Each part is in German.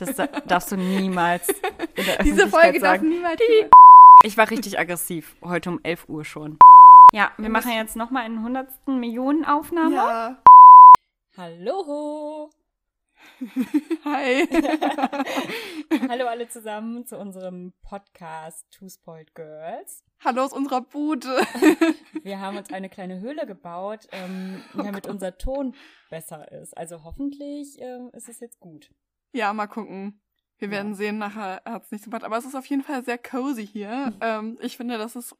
Das darfst du niemals in der Diese Folge darf niemals. Ich war richtig aggressiv, heute um 11 Uhr schon. Ja, wir machen jetzt nochmal eine hundertsten Millionen Aufnahme. Ja. Hallo! Hi. Hallo alle zusammen zu unserem Podcast Two Spoiled Girls. Hallo aus unserer Bude. Wir haben uns eine kleine Höhle gebaut, ähm, damit unser Ton besser ist. Also hoffentlich ähm, ist es jetzt gut. Ja, mal gucken. Wir Ja. werden sehen, nachher hat es nicht so gemacht. Aber es ist auf jeden Fall sehr cozy hier. ähm, ich finde, das ist,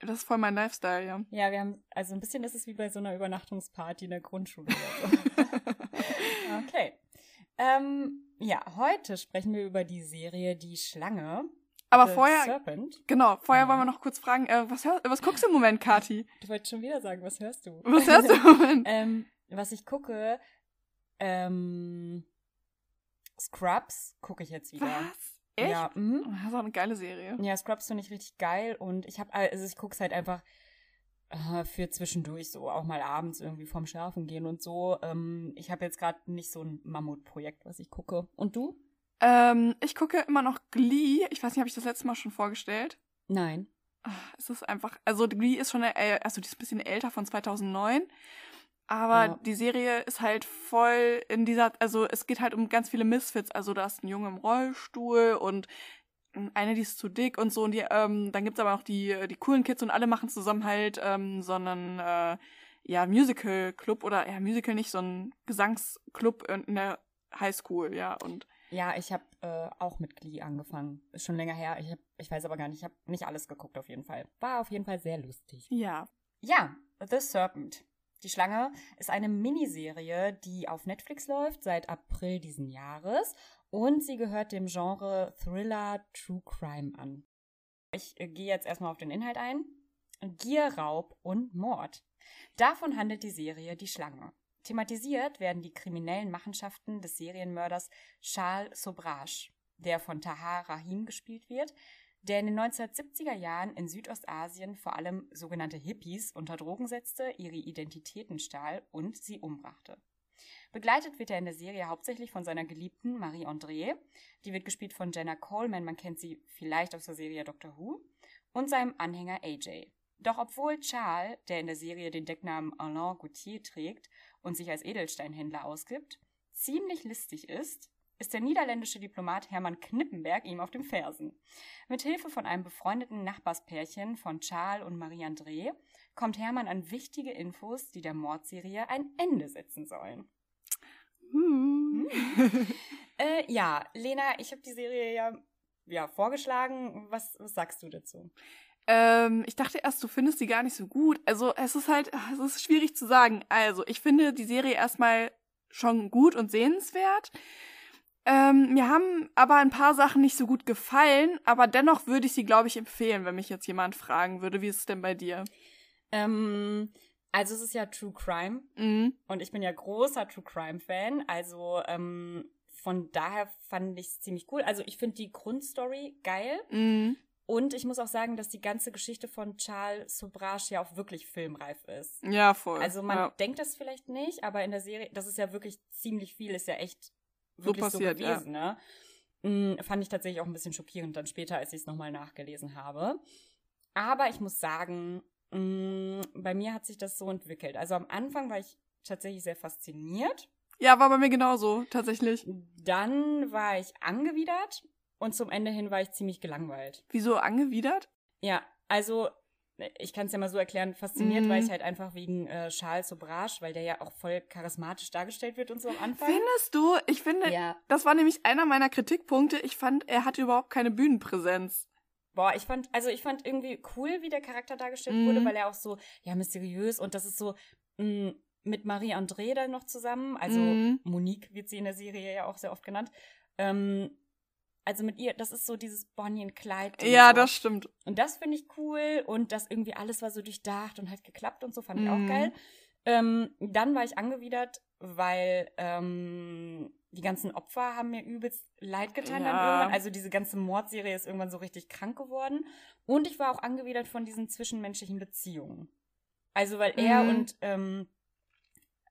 das ist voll mein Lifestyle, ja. Ja, wir haben, also ein bisschen ist es wie bei so einer Übernachtungsparty in der Grundschule okay. Ähm, ja, heute sprechen wir über die Serie Die Schlange. Aber The vorher, Serpent. genau, vorher Ja. wollen wir noch kurz fragen, äh, was, hör, was guckst du im Moment, Kati? Du wolltest schon wieder sagen, was hörst du? Was hörst du im Moment? ähm, was ich gucke, ähm, Scrubs gucke ich jetzt wieder. Was? Echt? Ja, mhm. Oh, Das ist auch eine geile Serie. Ja, Scrubs finde ich richtig geil und ich habe also ich gucke es halt einfach äh, für zwischendurch so auch mal abends irgendwie vorm Schlafen gehen und so. Ähm, ich habe jetzt gerade nicht so ein Mammutprojekt, was ich gucke. Und du? Ähm, ich gucke immer noch Glee. Ich weiß nicht, habe ich das letzte Mal schon vorgestellt? Nein. Ah, Es ist einfach, also Glee ist schon, äh, also die ist ein bisschen älter von 2009. Aber Ja. die Serie ist halt voll in dieser, also es geht halt um ganz viele Misfits. Also da ist ein Junge im Rollstuhl und eine, die ist zu dick und so. Und die, ähm, dann gibt's aber noch die, die coolen Kids und alle machen zusammen halt ähm, so einen, äh, ja, Musical-Club oder, ja, Musical nicht, so ein Gesangsclub in in der Highschool, ja. Und Ja, ich habe äh, auch mit Glee angefangen. Ist schon länger her. Ich, hab, ich weiß aber gar nicht. Ich habe nicht alles geguckt auf jeden Fall. War auf jeden Fall sehr lustig. ja. Ja, The Serpent. Die Schlange ist eine Miniserie, die auf Netflix läuft seit April diesen Jahres und sie gehört dem Genre Thriller True Crime an. Ich äh, gehe jetzt erstmal auf den Inhalt ein. Gier, Raub und Mord. Davon handelt die Serie Die Schlange. Thematisiert werden die kriminellen Machenschaften des Serienmörders Charles Sobrage, der von Tahar Rahim gespielt wird, der in den 1970er Jahren in Südostasien vor allem sogenannte Hippies unter Drogen setzte, ihre Identitäten stahl und sie umbrachte. Begleitet wird er in der Serie hauptsächlich von seiner Geliebten Marie André, die wird gespielt von Jenna Coleman, man kennt sie vielleicht aus der Serie Doctor Who, und seinem Anhänger AJ. Doch obwohl Charles, der in der Serie den Decknamen Alain Gauthier trägt und sich als Edelsteinhändler ausgibt, ziemlich listig ist, ist der niederländische Diplomat Hermann Knippenberg ihm auf den Fersen. Mit Hilfe von einem befreundeten Nachbarspärchen von Charles und Marie-André kommt Hermann an wichtige Infos, die der Mordserie ein Ende setzen sollen. Hm. Äh, ja, Lena, ich habe die Serie ja, ja vorgeschlagen. Was, was sagst du dazu? Ähm, ich dachte erst, du findest die gar nicht so gut. Also es ist halt, es ist schwierig zu sagen. Also ich finde die Serie erstmal schon gut und sehenswert. Ähm, mir haben aber ein paar Sachen nicht so gut gefallen, aber dennoch würde ich sie, glaube ich, empfehlen, wenn mich jetzt jemand fragen würde, wie ist es denn bei dir? Ähm, also es ist ja True Crime Mhm. und ich bin ja großer True Crime Fan. Also ähm, von daher fand ich es ziemlich cool. Also ich finde die Grundstory geil. Mhm. Und ich muss auch sagen, dass die ganze Geschichte von Charles Sobrage ja auch wirklich filmreif ist. Ja, voll. Also man ja. denkt das vielleicht nicht, aber in der Serie, das ist ja wirklich ziemlich viel, ist ja echt wirklich so, passiert, ja. gewesen, ne? Mm, Fand ich tatsächlich auch ein bisschen schockierend dann später, als ich es nochmal nachgelesen habe. Aber ich muss sagen, mm, bei mir hat sich das so entwickelt. Also am Anfang war ich tatsächlich sehr fasziniert. ja, war bei mir genauso, tatsächlich. Dann war ich angewidert und zum Ende hin war ich ziemlich gelangweilt. Wieso angewidert? Ja, also ich kann es ja mal so erklären, fasziniert Mhm. war ich halt einfach wegen äh, Charles Sobrage, weil der ja auch voll charismatisch dargestellt wird und so am Anfang. Findest du? Ich finde, Ja. das war nämlich einer meiner Kritikpunkte. Ich fand, er hatte überhaupt keine Bühnenpräsenz. Boah, ich fand, also ich fand irgendwie cool, wie der Charakter dargestellt Mhm. wurde, weil er auch so, ja, mysteriös und das ist so mh, mit Marie-André dann noch zusammen, also Mhm. Monique wird sie in der Serie ja auch sehr oft genannt. Ähm, also mit ihr, das ist so dieses Bonnie und Clyde. Ja, so. das stimmt. Und das finde ich cool und das irgendwie alles war so durchdacht und hat geklappt und so fand ich Mhm. auch geil. Ähm, dann war ich angewidert, weil ähm, die ganzen Opfer haben mir übelst leid getan dann Ja. irgendwann. Also diese ganze Mordserie ist irgendwann so richtig krank geworden. Und ich war auch angewidert von diesen zwischenmenschlichen Beziehungen. Also weil er Mhm. und ähm,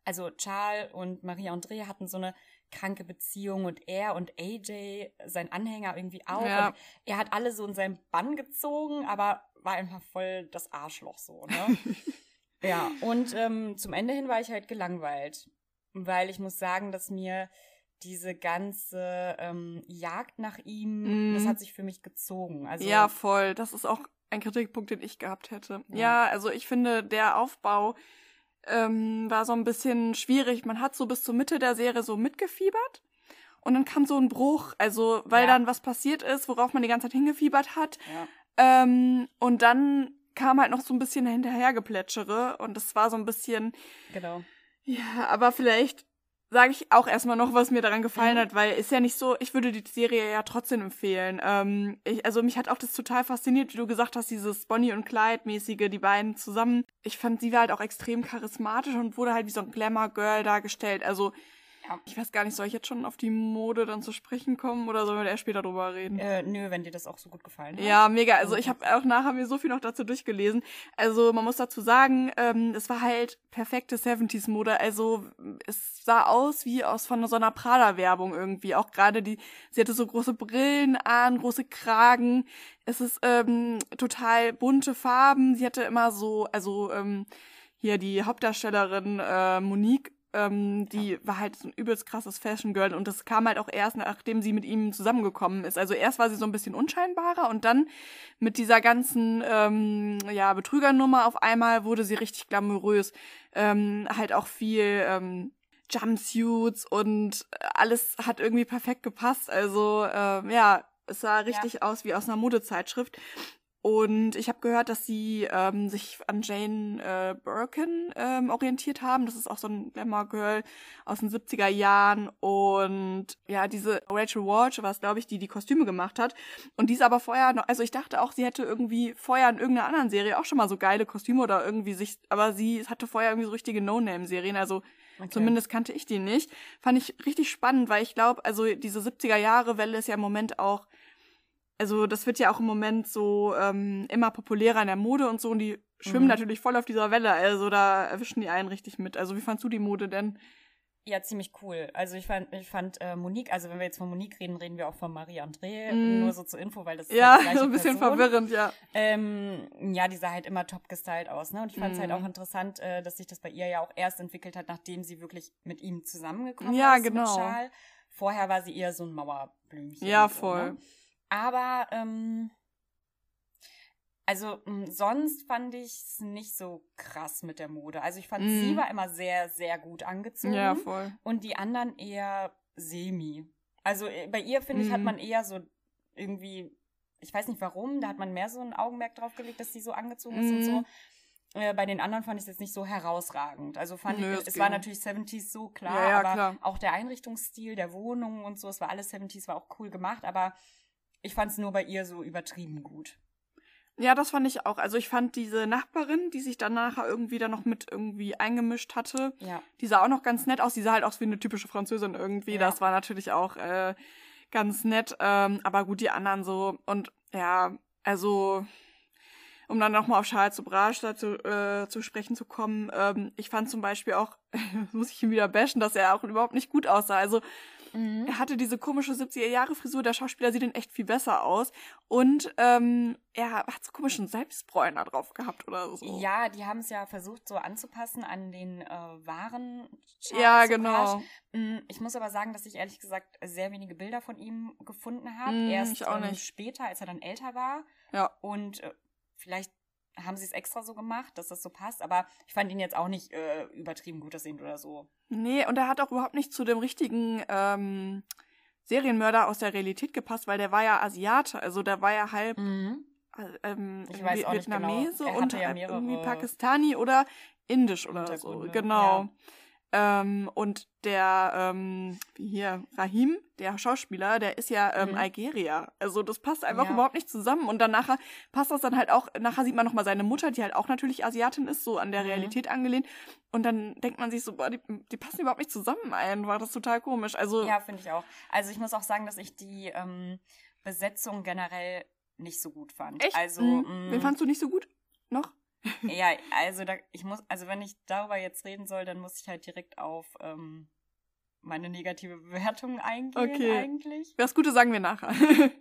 also Charles und Marie-André hatten so eine kranke Beziehung und er und AJ, sein Anhänger irgendwie auch. Ja. Und er hat alle so in seinen Bann gezogen, aber war einfach voll das Arschloch so, ne? ja, und ähm, zum Ende hin war ich halt gelangweilt, weil ich muss sagen, dass mir diese ganze ähm, Jagd nach ihm, Mhm. das hat sich für mich gezogen. Also ja, voll. Das ist auch ein Kritikpunkt, den ich gehabt hätte. Ja. Ja, also ich finde, der Aufbau ähm, war so ein bisschen schwierig. Man hat so bis zur Mitte der Serie so mitgefiebert. Und dann kam so ein Bruch, also weil Ja. dann was passiert ist, worauf man die ganze Zeit hingefiebert hat. ja. Ähm, und dann kam halt noch so ein bisschen hinterhergeplätschere und das war so ein bisschen, genau. ja, aber vielleicht sage ich auch erstmal noch, was mir daran gefallen Mhm. hat, weil ist ja nicht so, ich würde die Serie ja trotzdem empfehlen. Ähm, ich, also mich hat auch das total fasziniert, wie du gesagt hast, dieses Bonnie und Clyde-mäßige, die beiden zusammen. Ich fand, sie war halt auch extrem charismatisch und wurde halt wie so ein Glamour-Girl dargestellt. Also, Ja. ich weiß gar nicht, soll ich jetzt schon auf die Mode dann zu sprechen kommen oder sollen wir erst später drüber reden? Äh, nö, wenn dir das auch so gut gefallen hat. Ja, mega. Also ich habe auch nachher mir so viel noch dazu durchgelesen. Also man muss dazu sagen, ähm, es war halt perfekte 70s-Mode. Also es sah aus wie aus von so einer Prada-Werbung irgendwie. Auch gerade die, sie hatte so große Brillen an, große Kragen. Es ist ähm, total bunte Farben. Sie hatte immer so, also ähm, hier die Hauptdarstellerin äh, Monique, ähm, die war halt so ein übelst krasses Fashion Girl und das kam halt auch erst, nachdem sie mit ihm zusammengekommen ist. Also erst war sie so ein bisschen unscheinbarer und dann mit dieser ganzen ähm, ja, Betrügernummer auf einmal wurde sie richtig glamourös. Ähm, halt auch viel ähm, Jumpsuits und alles hat irgendwie perfekt gepasst. Also ähm, ja, es sah richtig aus wie aus einer Modezeitschrift. Und ich habe gehört, dass sie ähm, sich an Jane äh, Birkin ähm, orientiert haben. Das ist auch so ein Glamour-Girl aus den 70er Jahren. Und ja, diese Rachel Walsh war es, glaube ich, die die Kostüme gemacht hat. Und die ist aber vorher noch, also ich dachte auch, sie hätte irgendwie vorher in irgendeiner anderen Serie auch schon mal so geile Kostüme oder irgendwie sich, aber sie hatte vorher irgendwie so richtige No-Name-Serien. Also Okay. Zumindest kannte ich die nicht. Fand ich richtig spannend, weil ich glaube, also diese 70er Jahre Welle ist ja im Moment auch, also das wird ja auch im Moment so ähm, immer populärer in der Mode und so und die schwimmen Mhm. natürlich voll auf dieser Welle. Also da erwischen die einen richtig mit. Also wie fandst du die Mode denn? Ja, ziemlich cool. Also ich fand, ich fand äh, Monique, also wenn wir jetzt von Monique reden, reden wir auch von Marie-André, Mm. nur so zur Info, weil das ist Ja, die gleiche so ein bisschen Person. verwirrend, ja. Ähm, ja, die sah halt immer top gestylt aus, ne? Und ich fand es halt Mhm. auch interessant, äh, dass sich das bei ihr ja auch erst entwickelt hat, nachdem sie wirklich mit ihm zusammengekommen Ja, ist. genau. Mit Charles. Vorher war sie eher so ein Mauerblümchen. Ja, voll. Ne? Aber, ähm, also mh, sonst fand ich es nicht so krass mit der Mode. Also ich fand, Mhm. sie war immer sehr, sehr gut angezogen. Ja, voll. Und die anderen eher semi. Also äh, bei ihr, finde ich, hat Mhm. man eher so irgendwie, ich weiß nicht warum, da hat man mehr so ein Augenmerk drauf gelegt, dass sie so angezogen ist und Mhm. so. Äh, bei den anderen fand ich es jetzt nicht so herausragend. Also fand Nö, ich, es es war ging. natürlich 70s so klar, Ja, ja, aber klar. auch der Einrichtungsstil der Wohnung und so, es war alles 70s, war auch cool gemacht, aber ich fand es nur bei ihr so übertrieben gut. Ja, das fand ich auch. Also ich fand diese Nachbarin, die sich dann nachher irgendwie da noch mit irgendwie eingemischt hatte, Ja. die sah auch noch ganz nett aus. Die sah halt aus wie eine typische Französin irgendwie. Ja. Das war natürlich auch äh, ganz nett. Ähm, aber gut, die anderen so. Und ja, also um dann nochmal auf Charles Sobrage dazu äh, zu sprechen zu kommen, ähm, ich fand zum Beispiel auch, muss ich ihn wieder bashen, dass er auch überhaupt nicht gut aussah. Also Mhm. er hatte diese komische 70er-Jahre-Frisur, der Schauspieler sieht in echt viel besser aus. Und ähm, er hat so komischen Selbstbräuner drauf gehabt oder so. Ja, die haben es ja versucht, so anzupassen an den äh, wahren Charles ja genau. Mm, Ich muss aber sagen, dass ich ehrlich gesagt sehr wenige Bilder von ihm gefunden habe. Mm, Erst ähm, später, als er dann älter war. Ja. Und äh, vielleicht haben sie es extra so gemacht, dass das so passt. Aber ich fand ihn jetzt auch nicht äh, übertrieben gut aussehend oder so. Nee, und er hat auch überhaupt nicht zu dem richtigen ähm, Serienmörder aus der Realität gepasst, weil der war ja Asiate, also der war ja halb äh, ähm, Ich weiß auch genau. Vietnamese Er und ja halb irgendwie Pakistani oder Indisch oder so. Genau. ja. Ähm, und der, ähm, wie hier, Rahim, der Schauspieler, der ist ja ähm, Mhm. Algerier. Also das passt einfach Ja. überhaupt nicht zusammen. Und dann nachher passt das dann halt auch, nachher sieht man nochmal seine Mutter, die halt auch natürlich Asiatin ist, so an der Mhm. Realität angelehnt. Und dann denkt man sich so, boah, die, die passen überhaupt nicht zusammen einfach. Das ist total komisch. Also, Ja, finde ich auch. Also ich muss auch sagen, dass ich die ähm, Besetzung generell nicht so gut fand. echt? Also, Mhm. Wen fandst du nicht so gut? Noch? ja, also da, ich muss, also wenn ich darüber jetzt reden soll, dann muss ich halt direkt auf ähm, meine negative Bewertung eingehen Okay. eigentlich. Das Gute sagen wir nachher.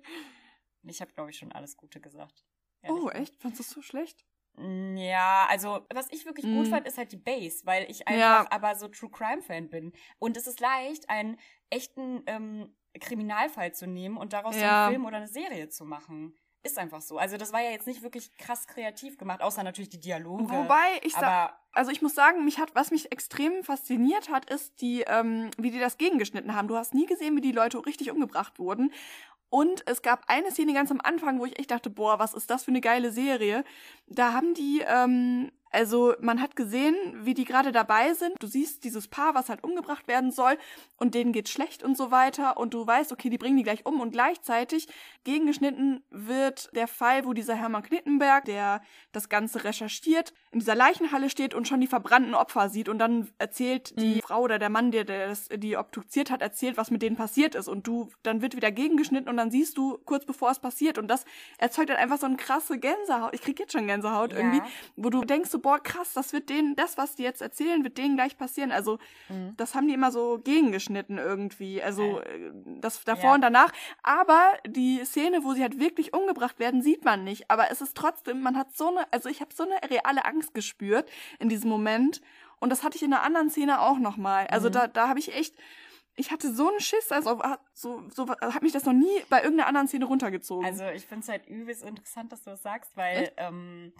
Ich habe, glaube ich, schon alles Gute gesagt. oh, echt? Fandest du es so schlecht? Mm, Ja, also was ich wirklich gut Mm. fand, ist halt die Base, weil ich Ja. einfach aber so True Crime Fan bin. Und es ist leicht, einen echten ähm, Kriminalfall zu nehmen und daraus Ja. einen Film oder eine Serie zu machen. Ist einfach so. Also das war ja jetzt nicht wirklich krass kreativ gemacht, außer natürlich die Dialoge. Wobei ich sag, also ich muss sagen, mich hat, was mich extrem fasziniert hat, ist die, ähm, wie die das gegengeschnitten haben. Du hast nie gesehen, wie die Leute richtig umgebracht wurden. Und es gab eine Szene ganz am Anfang, wo ich echt dachte, boah, was ist das für eine geile Serie. Da haben die, ähm, also man hat gesehen, wie die gerade dabei sind. Du siehst dieses Paar, was halt umgebracht werden soll und denen geht's schlecht und so weiter und du weißt, okay, die bringen die gleich um und gleichzeitig gegengeschnitten wird der Fall, wo dieser Hermann Knittenberg, der das Ganze recherchiert, in dieser Leichenhalle steht und schon die verbrannten Opfer sieht und dann erzählt die Frau oder der Mann, der, das, die obduziert hat, erzählt, was mit denen passiert ist und du, dann wird wieder gegengeschnitten und dann siehst du kurz bevor es passiert und das erzeugt dann einfach so eine krasse Gänsehaut. Ich krieg jetzt schon Gänsehaut Ja. irgendwie, wo du denkst so, boah, krass, das wird denen, das, was die jetzt erzählen, wird denen gleich passieren. Also, Mhm. das haben die immer so gegengeschnitten irgendwie. Also, äh, das davor Ja. und danach. Aber die Szene, wo sie halt wirklich umgebracht werden, sieht man nicht. Aber es ist trotzdem, man hat so eine, also ich habe so eine reale Angst gespürt in diesem Moment. Und das hatte ich in einer anderen Szene auch nochmal. Also Mhm. da, da habe ich echt, ich hatte so einen Schiss, also hat- so, so hat mich das noch nie bei irgendeiner anderen Szene runtergezogen. Also ich finde es halt übelst interessant, dass du das sagst, weil ähm,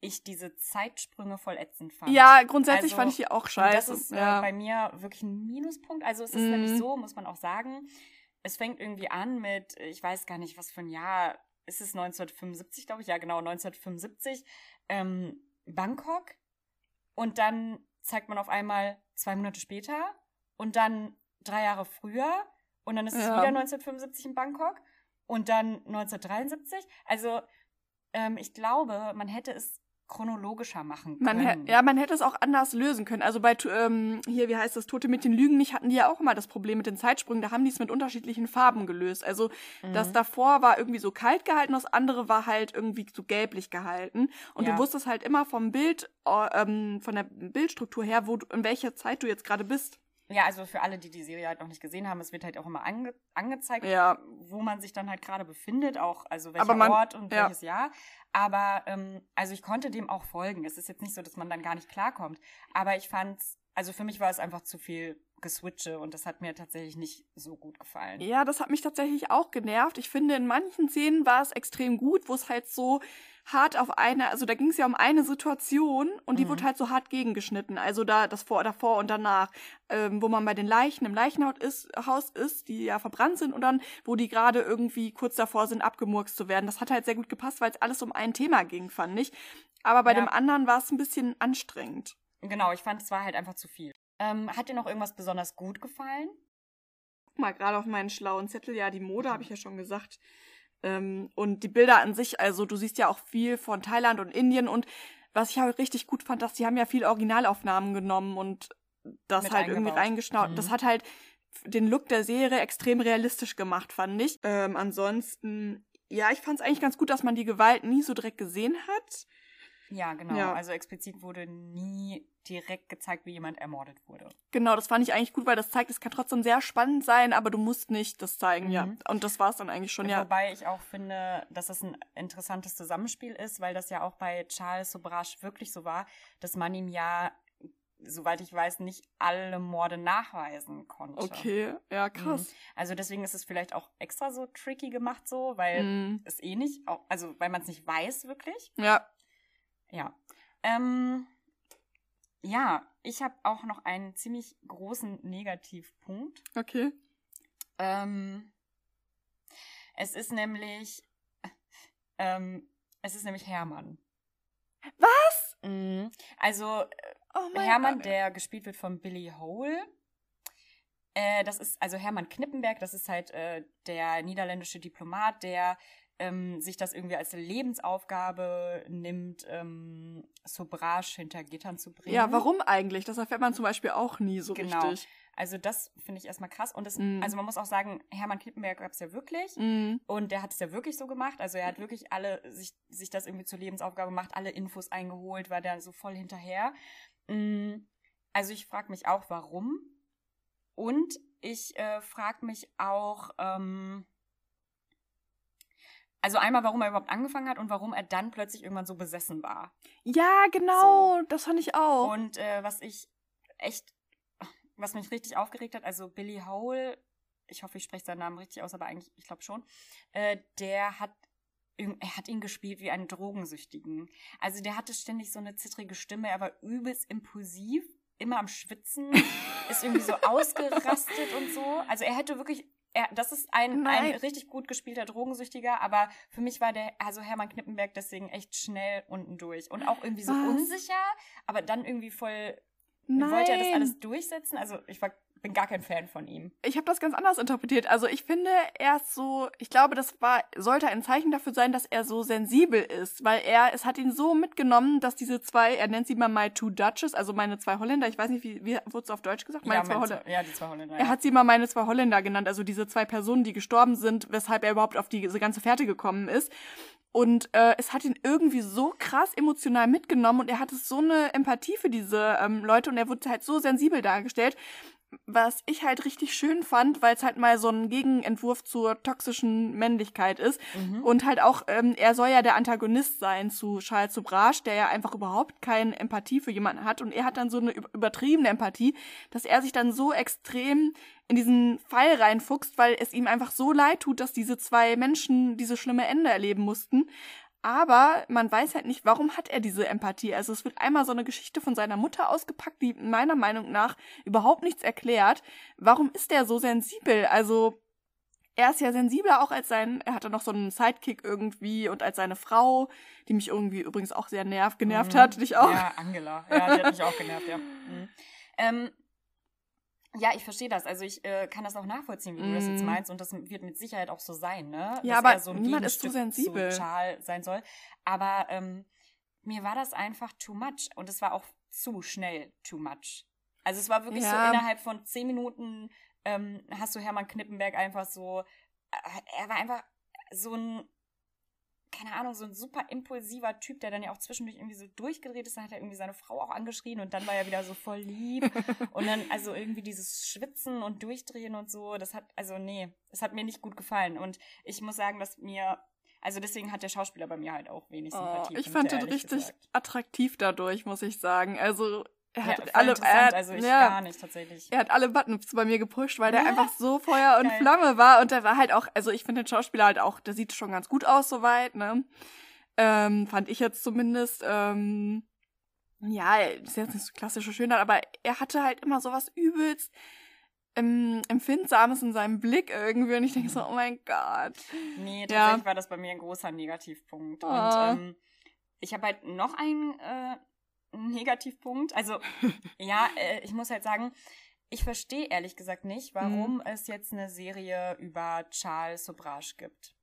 ich diese Zeitsprünge voll ätzend fand. ja, grundsätzlich Also, fand ich die auch scheiße. das ist ja. äh, bei mir wirklich ein Minuspunkt. Also es ist Mhm. nämlich so, muss man auch sagen, es fängt irgendwie an mit, ich weiß gar nicht, was für ein Jahr, ist es 1975, glaube ich? Ja, genau, 1975. Ähm, Bangkok. Und dann zeigt man auf einmal zwei Monate später und dann drei Jahre früher und dann ist es Ja. wieder 1975 in Bangkok und dann 1973. Also ähm, ich glaube, man hätte es chronologischer machen Man können. hä- ja, man hätte es auch anders lösen können. Also bei, ähm, hier, wie heißt das, Tote Mädchen lügen nicht, hatten die ja auch immer das Problem mit den Zeitsprüngen. Da haben die es mit unterschiedlichen Farben gelöst. Also das Mhm. davor war irgendwie so kalt gehalten, das andere war halt irgendwie so gelblich gehalten. Und Ja. du wusstest halt immer vom Bild, äh, ähm, von der Bildstruktur her, wo du, in welcher Zeit du jetzt gerade bist. Ja, also für alle, die die Serie halt noch nicht gesehen haben, es wird halt auch immer ange angezeigt, Ja. wo man sich dann halt gerade befindet, auch also welcher man- Ort und ja. welches Jahr. Aber ähm, also ich konnte dem auch folgen. Es ist jetzt nicht so, dass man dann gar nicht klarkommt. Aber ich fand's, also für mich war es einfach zu viel Geswitche und das hat mir tatsächlich nicht so gut gefallen. Ja, das hat mich tatsächlich auch genervt. Ich finde, in manchen Szenen war es extrem gut, wo es halt so hart auf eine, also da ging es ja um eine Situation und die Mhm. wurde halt so hart gegengeschnitten. Also da das vor, davor und danach, ähm, wo man bei den Leichen im Leichenhaus ist, Haus ist, die ja verbrannt sind und dann, wo die gerade irgendwie kurz davor sind, abgemurkst zu werden. Das hat halt sehr gut gepasst, weil es alles um ein Thema ging, fand ich. Aber bei Ja. dem anderen war es ein bisschen anstrengend. Genau, ich fand, es war halt einfach zu viel. Ähm, hat dir noch irgendwas besonders gut gefallen? Guck mal, gerade auf meinen schlauen Zettel, ja, die Mode habe ich ja schon gesagt. Ähm, und die Bilder an sich, also du siehst ja auch viel von Thailand und Indien und was ich halt richtig gut fand, dass die haben ja viel Originalaufnahmen genommen und das Mit halt irgendwie eingebaut. reingeschnaut. Mhm. Das hat halt den Look der Serie extrem realistisch gemacht, fand ich. Ähm, ansonsten, ja, ich fand es eigentlich ganz gut, dass man die Gewalt nie so direkt gesehen hat. Ja, genau. Ja. Also explizit wurde nie direkt gezeigt, wie jemand ermordet wurde. Genau, das fand ich eigentlich gut, weil das zeigt, es kann trotzdem sehr spannend sein, aber du musst nicht das zeigen, ja. Mhm. Und das war es dann eigentlich schon, ja. Wobei ich auch finde, dass das ein interessantes Zusammenspiel ist, weil das ja auch bei Charles Sobrasch wirklich so war, dass man ihm ja, soweit ich weiß, nicht alle Morde nachweisen konnte. Okay, ja, krass. Also deswegen ist es vielleicht auch extra so tricky gemacht so, weil Mhm. es eh nicht, auch, also weil man es nicht weiß wirklich. Ja, Ja. Ähm, ja, ich habe auch noch einen ziemlich großen Negativpunkt. okay. Ähm, es ist nämlich, ähm, es ist nämlich Hermann. Was? Mhm. Also Oh mein Hermann, Gott. der gespielt wird von Billy Hole. Äh, das ist also Hermann Knippenberg, das ist halt äh, der niederländische Diplomat, der ähm, sich das irgendwie als Lebensaufgabe nimmt, ähm, Sobrage hinter Gittern zu bringen. Ja, warum eigentlich? Das erfährt man zum Beispiel auch nie so Genau. richtig. Also das finde ich erstmal krass. Und das, Mhm. also man muss auch sagen, Hermann Knippenberg gab es ja wirklich. Mhm. Und der hat es ja wirklich so gemacht. Also er hat wirklich alle, sich, sich das irgendwie zur Lebensaufgabe gemacht, alle Infos eingeholt, war da so voll hinterher. Mm, Also ich frage mich auch, warum. Und ich äh, frage mich auch, ähm, also einmal, warum er überhaupt angefangen hat und warum er dann plötzlich irgendwann so besessen war. Ja, genau, so. das fand ich auch. Und äh, was ich echt, was mich richtig aufgeregt hat, also Billy Hole, ich hoffe, ich spreche seinen Namen richtig aus, aber eigentlich, ich glaube schon, äh, der hat er hat ihn gespielt wie einen Drogensüchtigen. Also der hatte ständig so eine zittrige Stimme, er war übelst impulsiv, immer am Schwitzen, ist irgendwie so ausgerastet und so. Also er hätte wirklich er, das ist ein, ein richtig gut gespielter Drogensüchtiger, aber für mich war der, also Hermann Knippenberg deswegen echt schnell unten durch. Und auch irgendwie so Was? unsicher, aber dann irgendwie voll, Nein. wollte er das alles durchsetzen. Also ich war bin gar kein Fan von ihm. Ich habe das ganz anders interpretiert. Also ich finde, er ist so, ich glaube, das war, sollte ein Zeichen dafür sein, dass er so sensibel ist, weil er, es hat ihn so mitgenommen, dass diese zwei, er nennt sie mal my two Dutches, also meine zwei Holländer, ich weiß nicht, wie, wie wurde es auf Deutsch gesagt? Meine ja, zwei Holländer. Ja, die zwei Holländer. Er hat sie mal meine zwei Holländer genannt, also diese zwei Personen, die gestorben sind, weshalb er überhaupt auf diese ganze Fährte gekommen ist. Und äh, es hat ihn irgendwie so krass emotional mitgenommen und er hatte so eine Empathie für diese ähm, Leute und er wurde halt so sensibel dargestellt was ich halt richtig schön fand, weil es halt mal so ein Gegenentwurf zur toxischen Männlichkeit ist. Mhm. Und halt auch, ähm, er soll ja der Antagonist sein zu Charles Sobrage, der ja einfach überhaupt keine Empathie für jemanden hat. Und er hat dann so eine übertriebene Empathie, dass er sich dann so extrem in diesen Fall reinfuchst, weil es ihm einfach so leid tut, dass diese zwei Menschen diese schlimme Ende erleben mussten. Aber man weiß halt nicht, warum hat er diese Empathie. Also es wird einmal so eine Geschichte von seiner Mutter ausgepackt, die meiner Meinung nach überhaupt nichts erklärt. Warum ist er so sensibel? Also er ist ja sensibler auch als sein, er hatte noch so einen Sidekick irgendwie und als seine Frau, die mich irgendwie übrigens auch sehr nervt, genervt mhm. hat, dich auch. Ja, Angela. Ja, die hat mich auch genervt, ja. Mhm. Ähm, ja, ich verstehe das. Also ich äh, kann das auch nachvollziehen, wie mm. du das jetzt mhm. meinst. Und das wird mit Sicherheit auch so sein, ne? Ja, Dass aber so niemand ist zu sensibel. Zu Charles sein soll. Aber ähm, mir war das einfach too much. Und es war auch zu schnell too much. Also es war wirklich ja. so innerhalb von zehn Minuten ähm, hast du Hermann Knippenberg einfach so, äh, er war einfach so ein keine Ahnung, so ein super impulsiver Typ, der dann ja auch zwischendurch irgendwie so durchgedreht ist. Dann hat er irgendwie seine Frau auch angeschrien und dann war er wieder so voll lieb. und dann, also irgendwie dieses Schwitzen und Durchdrehen und so, das hat, also nee, das hat mir nicht gut gefallen. Und ich muss sagen, dass mir also deswegen hat der Schauspieler bei mir halt auch wenig Sympathie. Oh, ich fand den richtig gesagt. attraktiv dadurch, muss ich sagen. Also er hat ja, alle, er hat, also ich ja, gar nicht tatsächlich. Er hat alle Buttons bei mir gepusht, weil der einfach so Feuer und Geil. Flamme war und der war halt auch, also ich finde den Schauspieler halt auch, der sieht schon ganz gut aus soweit, ne? Ähm, fand ich jetzt zumindest. Ähm, ja, ist jetzt nicht so klassische Schönheit, aber er hatte halt immer sowas übelst ähm, Empfindsames in seinem Blick irgendwie und ich denke so, oh mein Gott. Nee, tatsächlich ja. war das bei mir ein großer Negativpunkt. Oh. Und ähm, ich habe halt noch einen äh, Negativpunkt. Also, ja, äh, ich muss halt sagen, ich verstehe ehrlich gesagt nicht, warum mhm. es jetzt eine Serie über Charles Sobrage gibt.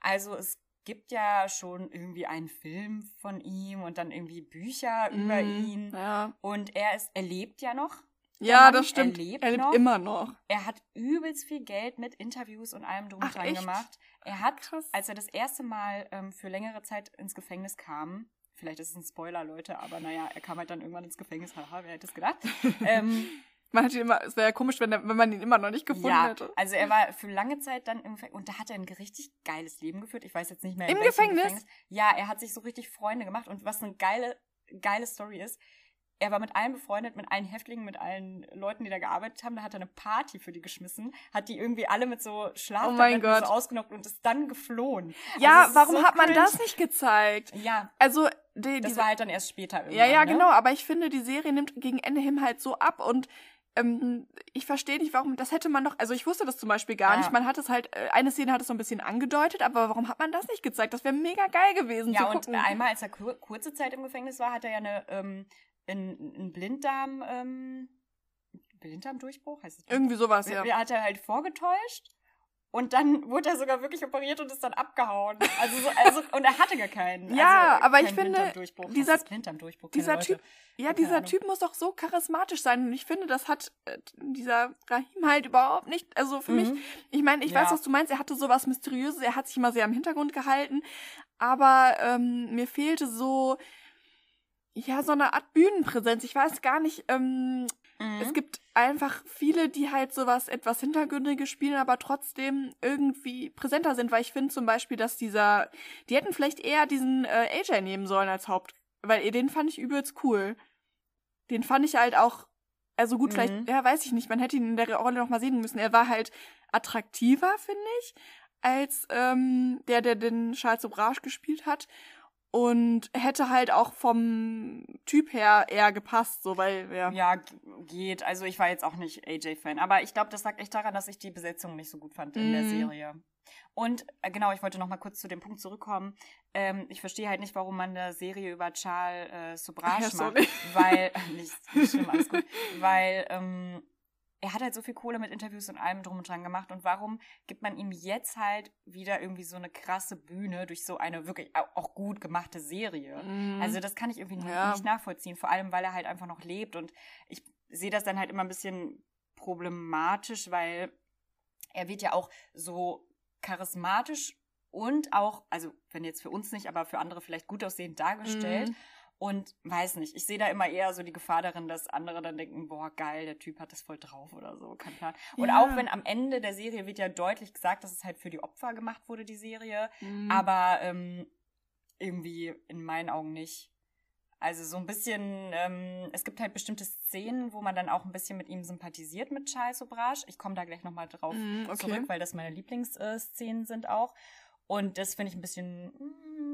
Also, es gibt ja schon irgendwie einen Film von ihm und dann irgendwie Bücher mhm. über ihn. Ja. Und er ist, er lebt ja noch. Ja, Mann, das stimmt. Er lebt, er lebt noch. immer noch. Er hat übelst viel Geld mit Interviews und allem drum und dran gemacht. Er hat, Krass. als er das erste Mal ähm, für längere Zeit ins Gefängnis kam, Vielleicht ist es ein Spoiler, Leute, aber naja, er kam halt dann irgendwann ins Gefängnis. Haha, wer hätte es gedacht? ähm, man hat ihn immer, es wäre ja komisch, wenn, er, wenn man ihn immer noch nicht gefunden ja, hätte. Also er war für lange Zeit dann im Gefängnis und da hat er ein richtig geiles Leben geführt. Ich weiß jetzt nicht mehr Im Gefängnis? Gefängnis. Ja, er hat sich so richtig Freunde gemacht und was eine geile, geile Story ist, er war mit allen befreundet, mit allen Häftlingen, mit allen Leuten, die da gearbeitet haben. Da hat er eine Party für die geschmissen, hat die irgendwie alle mit so Schlaftabletten oh so ausgenockt und ist dann geflohen. Ja, also warum so hat man das nicht gezeigt? Ja. Also die, das war halt dann erst später. Ja, ja, ne? genau. Aber ich finde, die Serie nimmt gegen Ende hin halt so ab und ähm, ich verstehe nicht, warum, das hätte man doch, also ich wusste das zum Beispiel gar ja. nicht. Man hat es halt, äh, eine Szene hat es so ein bisschen angedeutet, aber warum hat man das nicht gezeigt? Das wäre mega geil gewesen. Ja, und einmal, als er kur kurze Zeit im Gefängnis war, hat er ja eine, ähm, einen Blinddarm, ähm, Blinddarmdurchbruch heißt es? Irgendwie sowas, ja. Hat er halt vorgetäuscht. Und dann wurde er sogar wirklich operiert und ist dann abgehauen. Also, so, also und er hatte gar keinen. Ja, also, aber ich finde, dieser, dieser Typ, ja, dieser Ahnung. Typ muss doch so charismatisch sein. Und ich finde, das hat äh, dieser Rahim halt überhaupt nicht. Also für mhm. mich, ich meine, ich ja. weiß, was du meinst. Er hatte sowas Mysteriöses. Er hat sich immer sehr im Hintergrund gehalten. Aber ähm, mir fehlte so ja, so eine Art Bühnenpräsenz. Ich weiß gar nicht, ähm, es gibt einfach viele, die halt sowas etwas Hintergründiges spielen, aber trotzdem irgendwie präsenter sind, weil ich finde zum Beispiel, dass dieser, die hätten vielleicht eher diesen äh, AJ nehmen sollen als Haupt, weil den fand ich übelst cool. Den fand ich halt auch, also gut, mhm. vielleicht, ja, weiß ich nicht, man hätte ihn in der Rolle noch mal sehen müssen. Er war halt attraktiver, finde ich, als ähm, der, der den Charles Sobrage gespielt hat und hätte halt auch vom Typ her eher gepasst, so weil ja. Ja, geht. Also ich war jetzt auch nicht AJ-Fan, aber ich glaube, das lag echt daran, dass ich die Besetzung nicht so gut fand in mm. der mhm. Serie. Und äh, genau, ich wollte noch mal kurz zu dem Punkt zurückkommen. Ähm, ich verstehe halt nicht, warum man eine Serie über Charles äh, Sobrage ja, macht, weil nicht, nicht schlimm, alles gut, weil ähm, er hat halt so viel Kohle mit Interviews und allem drum und dran gemacht. Und warum gibt man ihm jetzt halt wieder irgendwie so eine krasse Bühne durch so eine wirklich auch gut gemachte Serie? Mhm. Also das kann ich irgendwie ja. nicht nachvollziehen. Vor allem, weil er halt einfach noch lebt. Und ich sehe das dann halt immer ein bisschen problematisch, weil er wird ja auch so charismatisch und auch, also wenn jetzt für uns nicht, aber für andere vielleicht gut aussehend dargestellt. Mhm. Und weiß nicht, ich sehe da immer eher so die Gefahr darin, dass andere dann denken, boah, geil, der Typ hat das voll drauf oder so, kein Plan. Und ja. auch wenn am Ende der Serie wird ja deutlich gesagt, dass es halt für die Opfer gemacht wurde, die Serie, mhm. aber ähm, irgendwie in meinen Augen nicht. Also so ein bisschen, ähm, es gibt halt bestimmte Szenen, wo man dann auch ein bisschen mit ihm sympathisiert mit Charles Sobrage. Ich komme da gleich nochmal drauf mm, okay. zurück, weil das meine Lieblingsszenen sind auch. Und das finde ich ein bisschen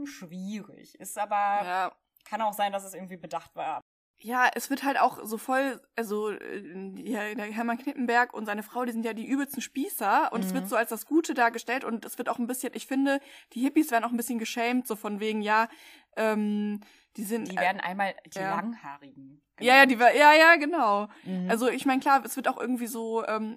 mm, schwierig. Ist aber ja. Kann auch sein, dass es irgendwie bedacht war. Ja, es wird halt auch so voll, also ja, der Hermann Knippenberg und seine Frau, die sind ja die übelsten Spießer und mhm. es wird mhm. so als das Gute dargestellt und es wird auch ein bisschen, ich finde, die Hippies werden auch ein bisschen geschämt, so von wegen, ja, ähm, die sind. Die werden einmal die ja. Langhaarigen. Ja, ja, die ja, ja, genau. Mhm. Also ich meine, klar, es wird auch irgendwie so ähm,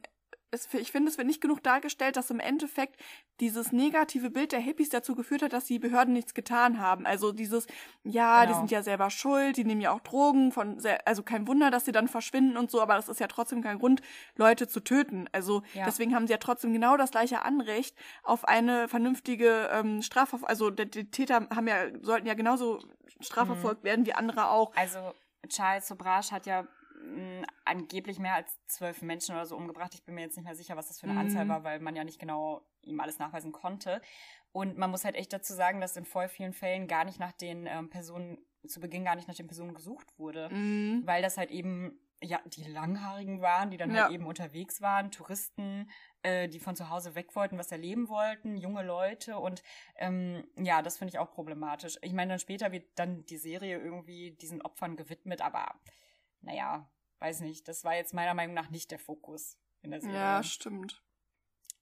es, ich finde, es wird nicht genug dargestellt, dass im Endeffekt dieses negative Bild der Hippies dazu geführt hat, dass die Behörden nichts getan haben. Also dieses, ja, genau. die sind ja selber schuld, die nehmen ja auch Drogen, von sehr, also kein Wunder, dass sie dann verschwinden und so, aber das ist ja trotzdem kein Grund, Leute zu töten. Also ja. deswegen haben sie ja trotzdem genau das gleiche Anrecht auf eine vernünftige ähm, Strafverfolgung. Also die, die, Täter haben ja, sollten ja genauso strafverfolgt mhm. werden wie andere auch. Also Charles Sobrage hat ja angeblich mehr als zwölf Menschen oder so umgebracht. Ich bin mir jetzt nicht mehr sicher, was das für eine mhm. Anzahl war, weil man ja nicht genau ihm alles nachweisen konnte. Und man muss halt echt dazu sagen, dass in voll vielen Fällen gar nicht nach den ähm, Personen, zu Beginn gar nicht nach den Personen gesucht wurde. Mhm. Weil das halt eben, ja, die Langhaarigen waren, die dann ja. halt eben unterwegs waren, Touristen, äh, die von zu Hause weg wollten, was erleben wollten, junge Leute. Und ähm, ja, das finde ich auch problematisch. Ich meine, dann später wird dann die Serie irgendwie diesen Opfern gewidmet, aber naja, weiß nicht, das war jetzt meiner Meinung nach nicht der Fokus in der Serie. Ja, stimmt.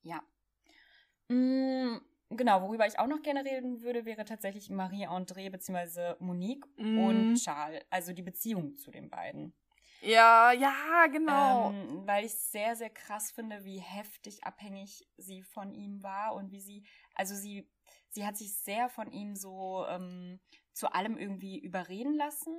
Ja. Mhm, genau, worüber ich auch noch gerne reden würde, wäre tatsächlich Marie-André bzw. Monique mm. und Charles, also die Beziehung zu den beiden. Ja, ja, genau. Ähm, weil ich sehr, sehr krass finde, wie heftig abhängig sie von ihm war und wie sie, also sie, sie hat sich sehr von ihm so ähm, zu allem irgendwie überreden lassen.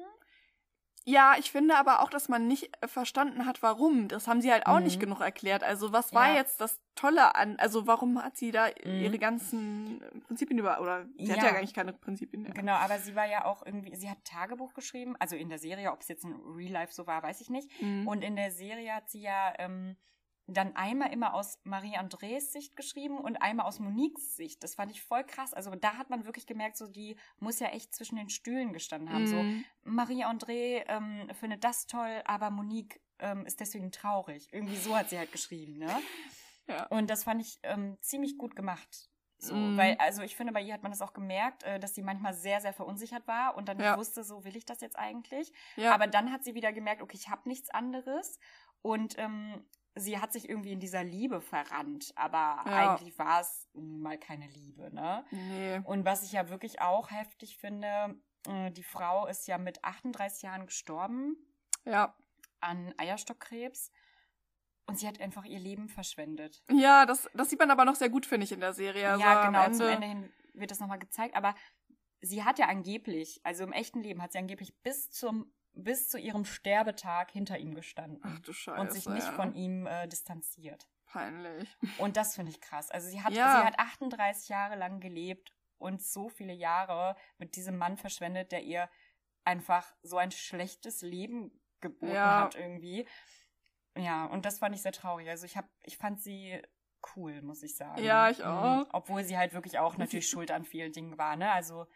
Ja, ich finde aber auch, dass man nicht äh, verstanden hat, warum. Das haben sie halt auch mhm. nicht genug erklärt. Also was war ja. jetzt das Tolle an, also warum hat sie da mhm. ihre ganzen Prinzipien über, oder sie ja. hat ja gar nicht keine Prinzipien. Ja. Genau, aber sie war ja auch irgendwie, sie hat Tagebuch geschrieben, also in der Serie, ob es jetzt in Real Life so war, weiß ich nicht. Mhm. Und in der Serie hat sie ja ähm, dann einmal immer aus Marie-Andrés Sicht geschrieben und einmal aus Moniques Sicht. Das fand ich voll krass. Also da hat man wirklich gemerkt, so die muss ja echt zwischen den Stühlen gestanden haben. Mhm. So Marie-André ähm, findet das toll, aber Monique ähm, ist deswegen traurig. Irgendwie so hat sie halt geschrieben, ne? Ja. Und das fand ich ähm, ziemlich gut gemacht. So, mm. weil, also ich finde, bei ihr hat man das auch gemerkt, äh, dass sie manchmal sehr, sehr verunsichert war und dann ja. wusste, so will ich das jetzt eigentlich. Ja. Aber dann hat sie wieder gemerkt, okay, ich habe nichts anderes. Und ähm, sie hat sich irgendwie in dieser Liebe verrannt, aber ja. eigentlich war es mal keine Liebe, ne? Nee. Und was ich ja wirklich auch heftig finde, äh, die Frau ist ja mit 38 Jahren gestorben. Ja. An Eierstockkrebs. Und sie hat einfach ihr Leben verschwendet. Ja, das, das sieht man aber noch sehr gut, finde ich, in der Serie. Also ja, genau, Ende... zum Ende hin wird das nochmal gezeigt. Aber sie hat ja angeblich, also im echten Leben hat sie angeblich bis zum bis zu ihrem Sterbetag hinter ihm gestanden. Ach du Scheiße. Und sich nicht ja. von ihm äh, distanziert. Peinlich. Und das finde ich krass. Also sie hat, ja. sie hat 38 Jahre lang gelebt und so viele Jahre mit diesem Mann verschwendet, der ihr einfach so ein schlechtes Leben geboten ja. hat irgendwie. Ja, und das fand ich sehr traurig. Also ich hab, ich fand sie cool, muss ich sagen. Ja, ich Mhm. auch. Obwohl sie halt wirklich auch natürlich schuld an vielen Dingen war, ne? Also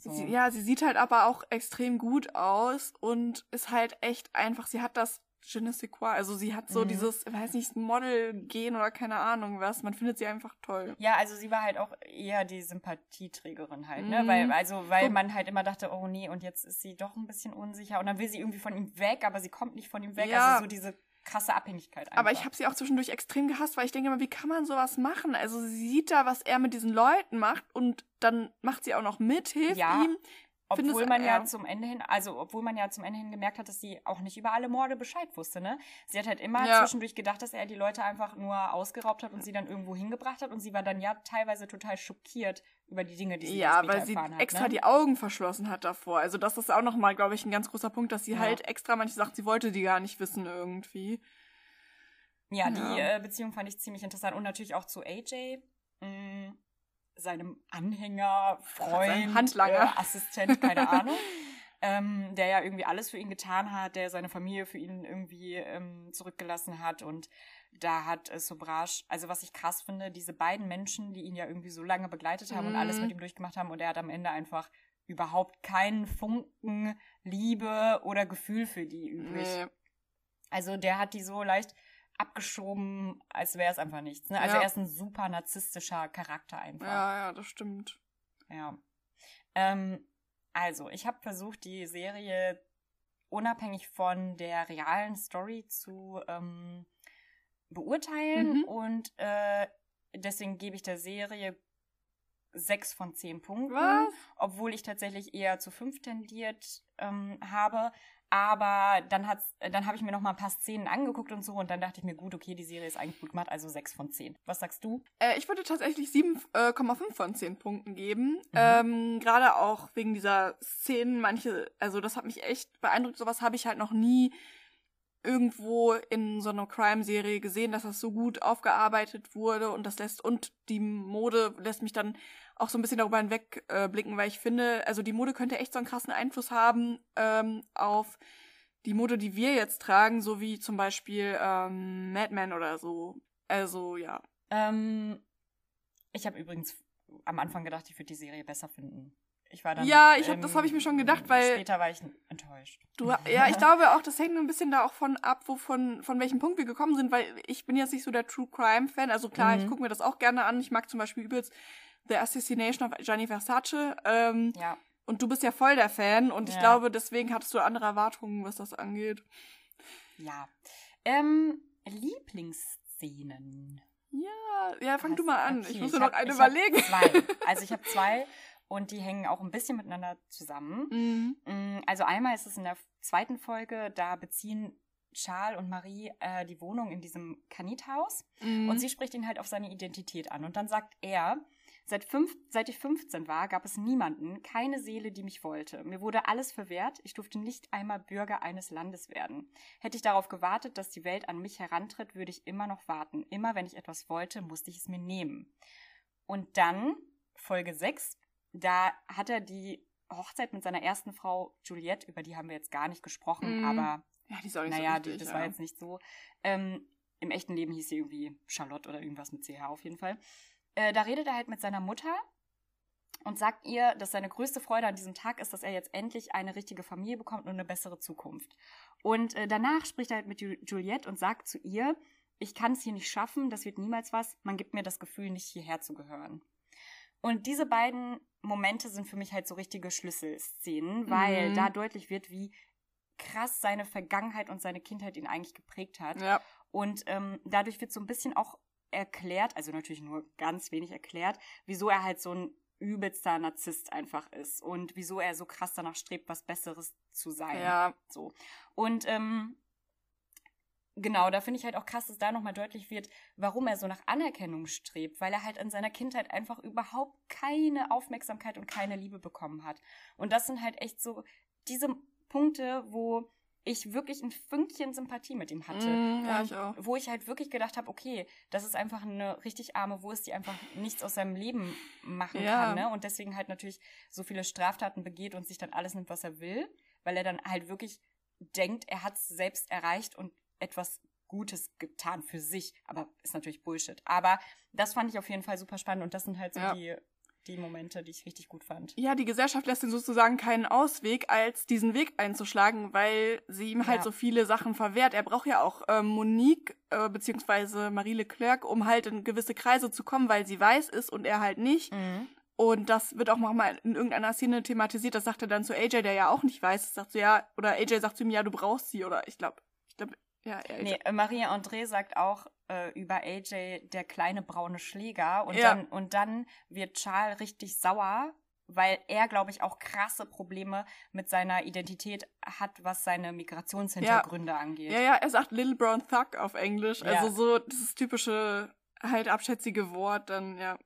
so. Sie, ja, sie sieht halt aber auch extrem gut aus und ist halt echt einfach, sie hat das je ne sais quoi, also sie hat so Mhm. dieses, weiß nicht, Model-Gen oder keine Ahnung was, man findet sie einfach toll. Ja, also sie war halt auch eher die Sympathieträgerin halt, ne? Mhm. Weil, also, weil So- man halt immer dachte, oh nee, und jetzt ist sie doch ein bisschen unsicher und dann will sie irgendwie von ihm weg, aber sie kommt nicht von ihm weg. Ja. Also so diese krasse Abhängigkeit einfach. Aber ich habe sie auch zwischendurch extrem gehasst, weil ich denke immer, wie kann man sowas machen? Also sie sieht da, was er mit diesen Leuten macht und dann macht sie auch noch mit, hilft Ja. ihm. Finde Obwohl man ja ja. zum Ende hin, also obwohl man ja zum Ende hin gemerkt hat, dass sie auch nicht über alle Morde Bescheid wusste, ne? Sie hat halt immer Ja. zwischendurch gedacht, dass er die Leute einfach nur ausgeraubt hat und sie dann irgendwo hingebracht hat und sie war dann ja teilweise total schockiert über die Dinge, die sie Ja, später weil sie erfahren hat. extra ne? die Augen verschlossen hat davor. Also das ist auch nochmal, glaube ich, ein ganz großer Punkt, dass sie Ja. halt extra manche Sachen, sie wollte die gar nicht wissen irgendwie. Ja, die Ja. äh, Beziehung fand ich ziemlich interessant und natürlich auch zu AJ, mh, seinem Anhänger, Freund, Handlanger. Äh, Assistent, keine Ahnung. Ähm, der ja irgendwie alles für ihn getan hat, der seine Familie für ihn irgendwie ähm, zurückgelassen hat und da hat äh, Sobrage, also was ich krass finde, diese beiden Menschen, die ihn ja irgendwie so lange begleitet haben und Mhm. alles mit ihm durchgemacht haben und er hat am Ende einfach überhaupt keinen Funken Liebe oder Gefühl für die übrig. Nee. Also der hat die so leicht abgeschoben, als wäre es einfach nichts. Ne? Also Ja. er ist ein super narzisstischer Charakter einfach. Ja, ja, das stimmt. Ja. Ähm, also, ich habe versucht, die Serie unabhängig von der realen Story zu ähm, beurteilen Mhm. und äh, deswegen gebe ich der Serie sechs von zehn Punkten Was? obwohl ich tatsächlich eher zu fünf tendiert ähm, habe. Aber dann hat's, äh, dann habe ich mir noch mal ein paar Szenen angeguckt und so und dann dachte ich mir, gut, okay, die Serie ist eigentlich gut gemacht, also sechs von zehn. Was sagst du? Äh, ich würde tatsächlich 7,5 von 10 Punkten geben. Mhm. Ähm, Gerade auch wegen dieser Szenen, manche, also das hat mich echt beeindruckt. Sowas habe ich halt noch nie irgendwo in so einer Crime-Serie gesehen, dass das so gut aufgearbeitet wurde und das lässt, und die Mode lässt mich dann auch so ein bisschen darüber hinweg äh, weil ich finde, also die Mode könnte echt so einen krassen Einfluss haben ähm, auf die Mode, die wir jetzt tragen, so wie zum Beispiel ähm, Mad Men oder so. Also ja, Ähm, ich habe übrigens am Anfang gedacht, ich würde die Serie besser finden. Ich war dann. Ja, ich hab- das hab ich mir schon gedacht, weil- Später war ich enttäuscht. Du, ja, ich glaube auch, das hängt ein bisschen da auch von ab, wo von, von welchem Punkt wir gekommen sind, weil ich bin jetzt nicht so der True Crime Fan. Also klar, Mhm. ich gucke mir das auch gerne an. Ich mag zum Beispiel übelst The Assassination of Gianni Versace. Ähm, Ja. und du bist ja voll der Fan und ich Ja. glaube, deswegen hattest du andere Erwartungen, was das angeht. Ja. Ähm, Lieblingsszenen. Ja, ja, fang du Hast- mal an. okay, ich muss mir ich noch hab- eine ich überlegen. Zwei. Also ich habe zwei und die hängen auch ein bisschen miteinander zusammen. Mhm. Mm, Also einmal ist es in der zweiten Folge, da beziehen Charles und Marie äh, die Wohnung in diesem Kanithaus Mhm. und sie spricht ihn halt auf seine Identität an. Und dann sagt er, seit, fünf, seit ich 15 war, gab es niemanden, keine Seele, die mich wollte. Mir wurde alles verwehrt, ich durfte nicht einmal Bürger eines Landes werden. Hätte ich darauf gewartet, dass die Welt an mich herantritt, würde ich immer noch warten. Immer wenn ich etwas wollte, musste ich es mir nehmen. Und dann, Folge 6, da hat er die Hochzeit mit seiner ersten Frau Juliette, über die haben wir jetzt gar nicht gesprochen, Mhm. aber ja, die ist auch nicht naja, so die, wichtig, das ja. war jetzt nicht so. Ähm, Im echten Leben hieß sie irgendwie Charlotte oder irgendwas mit CH auf jeden Fall. Äh, da redet er halt mit seiner Mutter und sagt ihr, dass seine größte Freude an diesem Tag ist, dass er jetzt endlich eine richtige Familie bekommt und eine bessere Zukunft. Und äh, danach spricht er halt mit Ju Juliette und sagt zu ihr, ich kann es hier nicht schaffen, das wird niemals was, man gibt mir das Gefühl, nicht hierher zu gehören. Und diese beiden Momente sind für mich halt so richtige Schlüsselszenen, weil Mhm. da deutlich wird, wie krass seine Vergangenheit und seine Kindheit ihn eigentlich geprägt hat. Ja. Und ähm, dadurch wird so ein bisschen auch erklärt, also natürlich nur ganz wenig erklärt, wieso er halt so ein übelster Narzisst einfach ist und wieso er so krass danach strebt, was Besseres zu sein. Ja, So. Und ähm, genau, da finde ich halt auch krass, dass da nochmal deutlich wird, warum er so nach Anerkennung strebt, weil er halt in seiner Kindheit einfach überhaupt keine Aufmerksamkeit und keine Liebe bekommen hat. Und das sind halt echt so diese Punkte, wo ich wirklich ein Fünkchen Sympathie mit ihm hatte. Mm, ja, Und ich auch. Wo ich halt wirklich gedacht habe, okay, das ist einfach eine richtig arme Wurst, die einfach nichts aus seinem Leben machen Ja. kann, ne? Und deswegen halt natürlich so viele Straftaten begeht und sich dann alles nimmt, was er will, weil er dann halt wirklich denkt, er hat es selbst erreicht und etwas Gutes getan für sich, aber ist natürlich Bullshit. Aber das fand ich auf jeden Fall super spannend und das sind halt so Ja. die, die Momente, die ich richtig gut fand. Ja, die Gesellschaft lässt ihm sozusagen keinen Ausweg, als diesen Weg einzuschlagen, weil sie ihm halt Ja. so viele Sachen verwehrt. Er braucht ja auch ähm, Monique äh, beziehungsweise Marie Leclerc, um halt in gewisse Kreise zu kommen, weil sie weiß ist und er halt nicht. Und das wird auch nochmal in irgendeiner Szene thematisiert. Das sagt er dann zu AJ, der ja auch nicht weiß. Das sagt so, ja, oder AJ sagt zu ihm, ja, du brauchst sie. Oder ich glaube, ich glaube, ja, AJ. Nee, äh, Maria André sagt auch äh, über AJ der kleine braune Schläger und, Ja. dann, und dann wird Charles richtig sauer, weil er, glaube ich, auch krasse Probleme mit seiner Identität hat, was seine Migrationshintergründe angeht. Ja, ja, er sagt Little Brown Thug auf Englisch. Ja. Also so dieses typische, halt abschätzige Wort, dann, ja.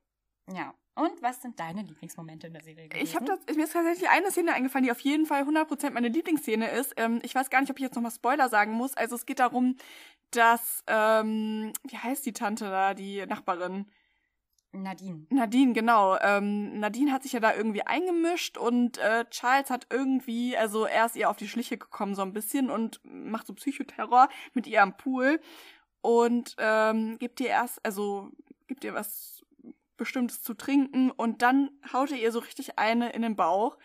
Ja. Und was sind deine Lieblingsmomente in der Serie gewesen? Ich habe das, mir ist tatsächlich eine Szene eingefallen, die auf jeden Fall 100% meine Lieblingsszene ist. Ähm, ich weiß gar nicht, ob ich jetzt nochmal Spoiler sagen muss. Also es geht darum, dass, ähm, wie heißt die Tante da, die Nachbarin? Nadine. Nadine, genau. Ähm, Nadine hat sich ja da irgendwie eingemischt und äh, Charles hat irgendwie, also er ist ihr auf die Schliche gekommen so ein bisschen und macht so Psychoterror mit ihr am Pool und ähm, gibt ihr erst, also gibt ihr was Bestimmtes zu trinken und dann haut er ihr so richtig eine in den Bauch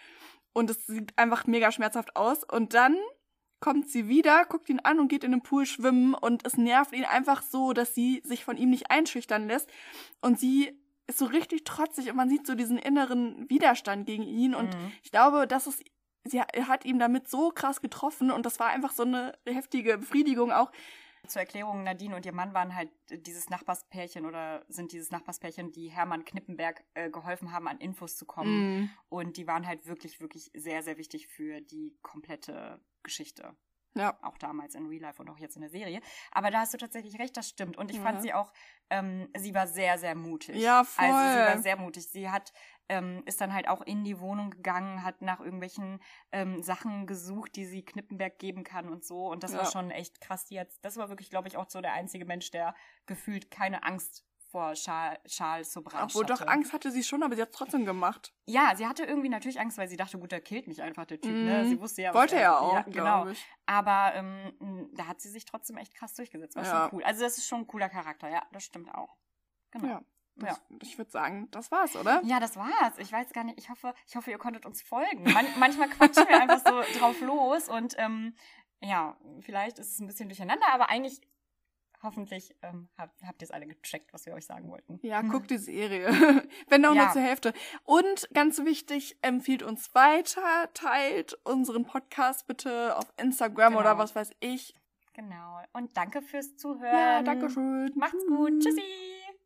und es sieht einfach mega schmerzhaft aus und dann kommt sie wieder, guckt ihn an und geht in den Pool schwimmen und es nervt ihn einfach so, dass sie sich von ihm nicht einschüchtern lässt und sie ist so richtig trotzig und man sieht so diesen inneren Widerstand gegen ihn und Mhm. ich glaube, das ist sie hat- hat ihn damit so krass getroffen und das war einfach so eine heftige Befriedigung auch. Zur Erklärung, Nadine und ihr Mann waren halt dieses Nachbarspärchen oder sind dieses Nachbarspärchen, die Hermann Knippenberg äh, geholfen haben, an Infos zu kommen. Mm, Und die waren halt wirklich, wirklich sehr, sehr wichtig für die komplette Geschichte. ja. Auch damals in Real Life und auch jetzt in der Serie. Aber da hast du tatsächlich recht, das stimmt. Und ich Ja. fand sie auch, ähm, sie war sehr, sehr mutig. Ja, voll. Also sie war sehr mutig. Sie hat, ähm, ist dann halt auch in die Wohnung gegangen, hat nach irgendwelchen ähm, Sachen gesucht, die sie Knippenberg geben kann und so. Und das war Ja. schon echt krass. Die hat, das war wirklich, glaube ich, auch so der einzige Mensch, der gefühlt keine Angst vor Charles, Charles Sobransch Obwohl doch hatte. Angst hatte sie schon, aber sie hat es trotzdem gemacht. Ja, sie hatte irgendwie natürlich Angst, weil sie dachte, gut, der killt mich einfach, der Typ. Ne? Mhm. Sie wusste ja, was Wollte er- er auch, genau. glaube ich. Aber ähm, da hat sie sich trotzdem echt krass durchgesetzt. War Ja. schon cool. Also das ist schon ein cooler Charakter, ja, das stimmt auch. Genau. Ja. Das, Ich würde sagen, das war's, oder? Ja, das war's. Ich weiß gar nicht, ich hoffe, ich hoffe, ihr konntet uns folgen. Man manchmal quatschen wir einfach so drauf los und ähm, ja, vielleicht ist es ein bisschen durcheinander, aber eigentlich hoffentlich ähm, habt, habt ihr es alle gecheckt, was wir euch sagen wollten. Ja, guckt die Serie. Wenn auch Ja. nur zur Hälfte. Und ganz wichtig, empfiehlt uns weiter, teilt unseren Podcast bitte auf Instagram Genau. oder was weiß ich. Genau. Und danke fürs Zuhören. Ja, danke schön. Macht's gut. Tschüssi.